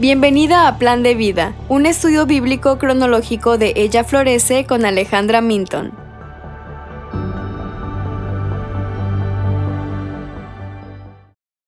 Bienvenida a Plan de Vida, un estudio bíblico cronológico de Ella Florece con Alejandra Minton.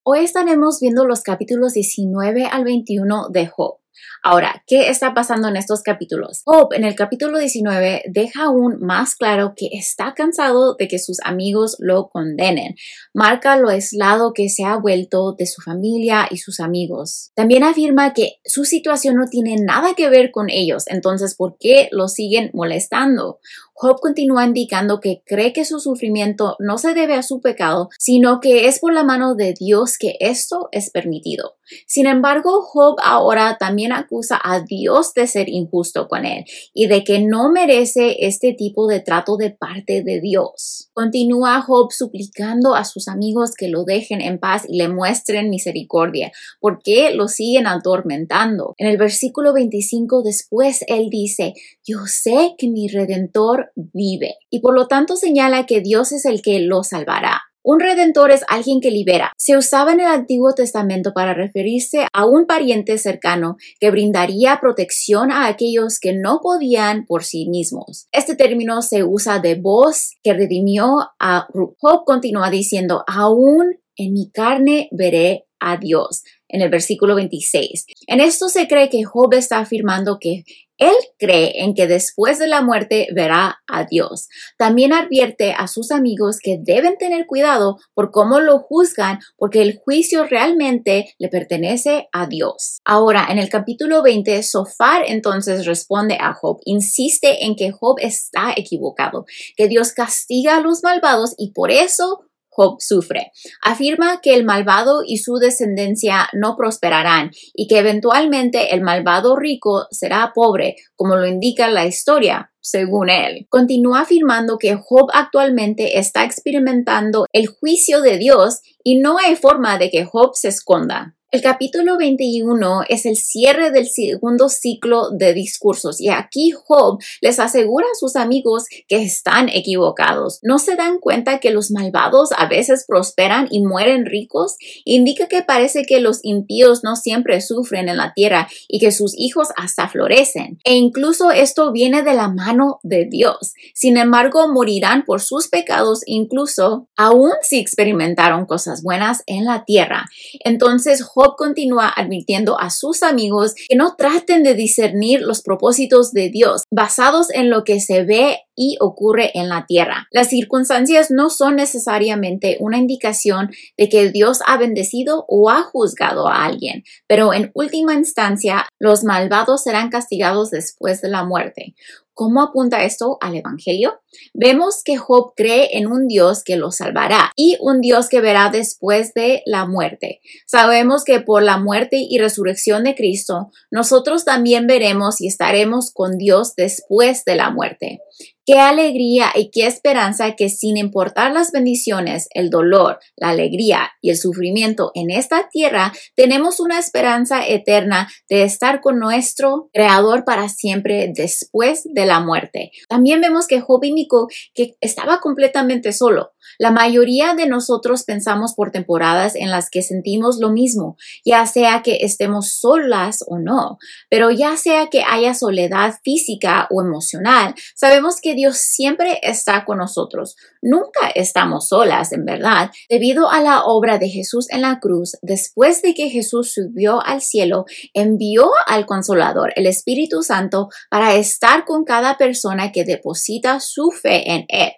Hoy estaremos viendo los capítulos 19 al 21 de Job. Ahora, ¿qué está pasando en estos capítulos? Job en el capítulo 19 deja aún más claro que está cansado de que sus amigos lo condenen. Marca lo aislado que se ha vuelto de su familia y sus amigos. También afirma que su situación no tiene nada que ver con ellos, entonces ¿por qué lo siguen molestando? Job continúa indicando que cree que su sufrimiento no se debe a su pecado, sino que es por la mano de Dios que esto es permitido. Sin embargo, Job ahora también acusa a Dios de ser injusto con él y de que no merece este tipo de trato de parte de Dios. Continúa Job suplicando a sus amigos que lo dejen en paz y le muestren misericordia, porque lo siguen atormentando. En el versículo 25 después él dice, yo sé que mi redentor vive y por lo tanto señala que Dios es el que lo salvará. Un redentor es alguien que libera. Se usaba en el Antiguo Testamento para referirse a un pariente cercano que brindaría protección a aquellos que no podían por sí mismos. Este término se usa de voz que redimió a Job continúa diciendo, aún en mi carne veré a Dios en el versículo 26. En esto se cree que Job está afirmando que él cree en que después de la muerte verá a Dios. También advierte a sus amigos que deben tener cuidado por cómo lo juzgan porque el juicio realmente le pertenece a Dios. Ahora, en el capítulo 20, Sofar entonces responde a Job, insiste en que Job está equivocado, que Dios castiga a los malvados y por eso Job sufre. Afirma que el malvado y su descendencia no prosperarán y que eventualmente el malvado rico será pobre, como lo indica la historia, según él. Continúa afirmando que Job actualmente está experimentando el juicio de Dios y no hay forma de que Job se esconda. El capítulo 21 es el cierre del segundo ciclo de discursos y aquí Job les asegura a sus amigos que están equivocados. ¿No se dan cuenta que los malvados a veces prosperan y mueren ricos? Indica que parece que los impíos no siempre sufren en la tierra y que sus hijos hasta florecen. E incluso esto viene de la mano de Dios. Sin embargo, morirán por sus pecados incluso aún si experimentaron cosas buenas en la tierra. Entonces Job continúa advirtiendo a sus amigos que no traten de discernir los propósitos de Dios basados en lo que se ve y ocurre en la tierra. Las circunstancias no son necesariamente una indicación de que Dios ha bendecido o ha juzgado a alguien, pero en última instancia los malvados serán castigados después de la muerte. ¿Cómo apunta esto al Evangelio? Vemos que Job cree en un Dios que lo salvará y un Dios que verá después de la muerte. Sabemos que por la muerte y resurrección de Cristo, nosotros también veremos y estaremos con Dios después de la muerte. Qué alegría y qué esperanza que sin importar las bendiciones, el dolor, la alegría y el sufrimiento en esta tierra, tenemos una esperanza eterna de estar con nuestro Creador para siempre después de la muerte. También vemos que Job indicó que estaba completamente solo. La mayoría de nosotros pensamos por temporadas en las que sentimos lo mismo, ya sea que estemos solas o no, pero ya sea que haya soledad física o emocional, sabemos que Dios siempre está con nosotros. Nunca estamos solas, en verdad, debido a la obra de Jesús en la cruz. Después de que Jesús subió al cielo, envió al Consolador, el Espíritu Santo, para estar con cada persona que deposita su fe en Él.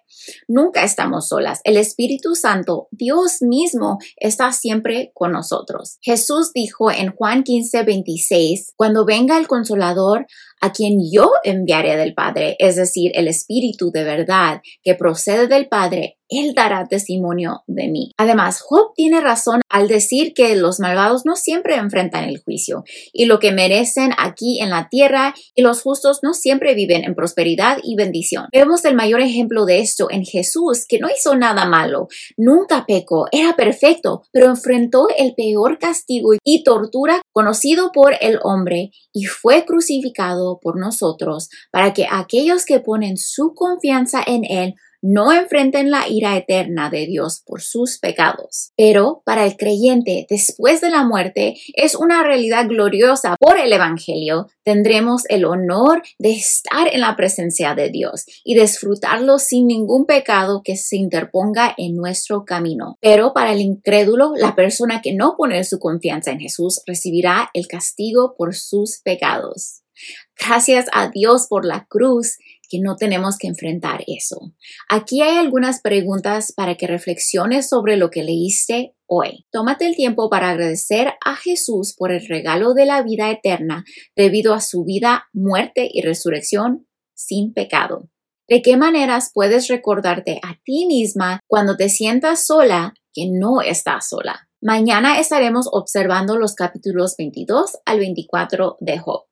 Nunca estamos solas. El Espíritu Santo, Dios mismo, está siempre con nosotros. Jesús dijo en Juan 15, 26, cuando venga el consolador, a quien yo enviaré del Padre, es decir, el Espíritu de verdad que procede del Padre, él dará testimonio de mí. Además, Job tiene razón al decir que los malvados no siempre enfrentan el juicio y lo que merecen aquí en la tierra y los justos no siempre viven en prosperidad y bendición. Vemos el mayor ejemplo de esto en Jesús, que no hizo nada malo, nunca pecó, era perfecto, pero enfrentó el peor castigo y tortura conocido por el hombre y fue crucificado por nosotros para que aquellos que ponen su confianza en Él no enfrenten la ira eterna de Dios por sus pecados. Pero para el creyente, después de la muerte, es una realidad gloriosa por el Evangelio. Tendremos el honor de estar en la presencia de Dios y disfrutarlo sin ningún pecado que se interponga en nuestro camino. Pero para el incrédulo, la persona que no pone su confianza en Jesús recibirá el castigo por sus pecados. Gracias a Dios por la cruz que no tenemos que enfrentar eso. Aquí hay algunas preguntas para que reflexiones sobre lo que leíste hoy. Tómate el tiempo para agradecer a Jesús por el regalo de la vida eterna debido a su vida, muerte y resurrección sin pecado. ¿De qué maneras puedes recordarte a ti misma cuando te sientas sola que no estás sola? Mañana estaremos observando los capítulos 22 al 24 de Job.